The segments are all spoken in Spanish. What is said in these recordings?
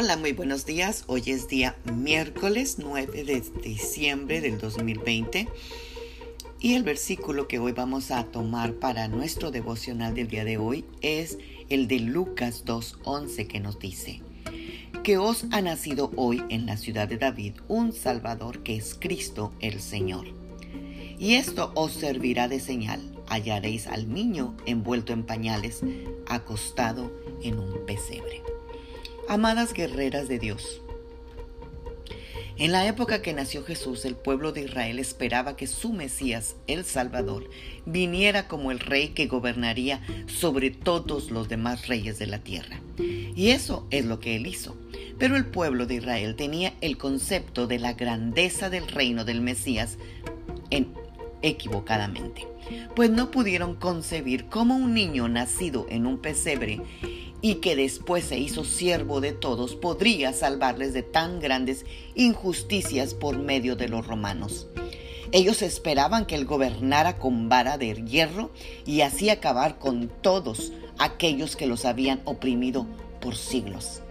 Hola, muy buenos días. Hoy es día miércoles 9 de diciembre del 2020 y el versículo que hoy vamos a tomar para nuestro devocional del día de hoy es el de Lucas 2.11 que nos dice que os ha nacido hoy en la ciudad de David un Salvador que es Cristo el Señor. Y esto os servirá de señal. Hallaréis al niño envuelto en pañales, acostado en un pesebre. Amadas guerreras de Dios, en la época que nació Jesús, el pueblo de Israel esperaba que su Mesías, el Salvador, viniera como el rey que gobernaría sobre todos los demás reyes de la tierra. Y eso es lo que él hizo. Pero el pueblo de Israel tenía el concepto de la grandeza del reino del Mesías en, equivocadamente, pues no pudieron concebir cómo un niño nacido en un pesebre y que después se hizo siervo de todos, podría salvarles de tan grandes injusticias por medio de los romanos. Ellos esperaban que él gobernara con vara de hierro y así acabar con todos aquellos que los habían oprimido por siglos.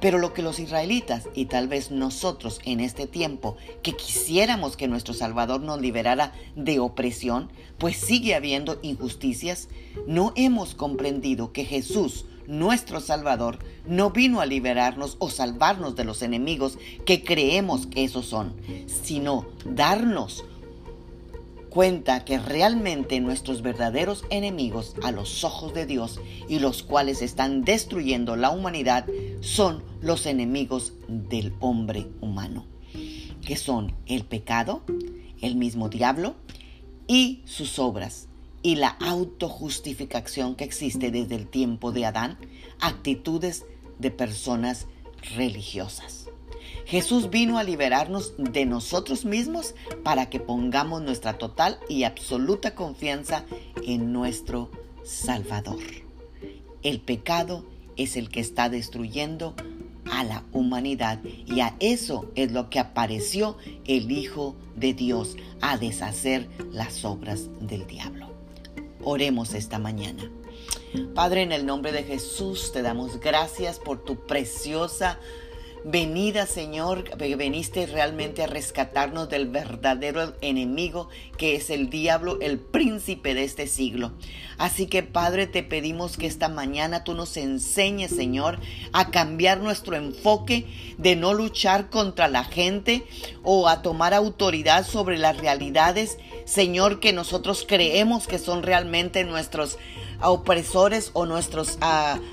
Pero lo que los israelitas y tal vez nosotros en este tiempo que quisiéramos que nuestro Salvador nos liberara de opresión, pues sigue habiendo injusticias, no hemos comprendido que Jesús nuestro Salvador no vino a liberarnos o salvarnos de los enemigos que creemos que esos son, sino darnos cuenta que realmente nuestros verdaderos enemigos a los ojos de Dios y los cuales están destruyendo la humanidad son los enemigos del hombre humano, que son el pecado, el mismo diablo y sus obras y la autojustificación que existe desde el tiempo de Adán, actitudes de personas religiosas. Jesús vino a liberarnos de nosotros mismos para que pongamos nuestra total y absoluta confianza en nuestro Salvador. El pecado es el que está destruyendo a la humanidad y a eso es lo que apareció el Hijo de Dios, a deshacer las obras del diablo. Oremos esta mañana. Padre, en el nombre de Jesús te damos gracias por tu preciosa venida, Señor, veniste realmente a rescatarnos del verdadero enemigo que es el diablo, el príncipe de este siglo. Así que, Padre, te pedimos que esta mañana tú nos enseñes, Señor, a cambiar nuestro enfoque de no luchar contra la gente o a tomar autoridad sobre las realidades Señor, que nosotros creemos que son realmente nuestros opresores o nuestros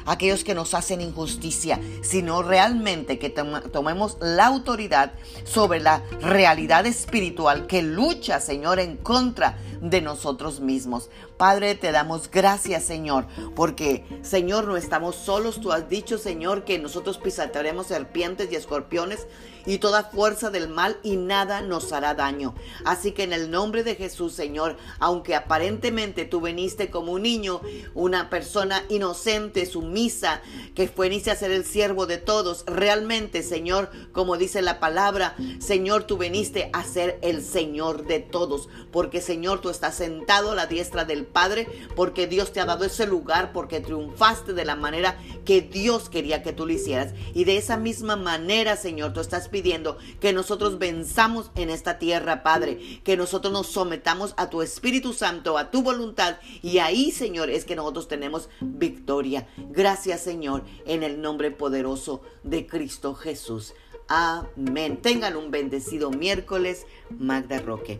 aquellos que nos hacen injusticia, sino realmente que tomemos la autoridad sobre la realidad espiritual que lucha, Señor, en contra de nosotros mismos. Padre, te damos gracias, Señor, porque, Señor, no estamos solos. Tú has dicho, Señor, que nosotros pisataremos serpientes y escorpiones y toda fuerza del mal y nada nos hará daño. Así que en el nombre de Jesús, Señor, aunque aparentemente tú viniste como un niño, una persona inocente, sumisa, que fuiste a ser el siervo de todos, realmente, Señor, como dice la palabra, Señor, tú viniste a ser el Señor de todos, porque Señor, tú estás sentado a la diestra del Padre, porque Dios te ha dado ese lugar, porque triunfaste de la manera que Dios quería que tú lo hicieras. Y de esa misma manera, Señor, tú estás pidiendo que nosotros venzamos en esta tierra, Padre, que nosotros nos sometamos a tu Espíritu Santo, a tu voluntad, y ahí, Señor, es que nosotros tenemos victoria. Gracias, Señor, en el nombre poderoso de Cristo Jesús. Amén. Tengan un bendecido miércoles, Magda Roque.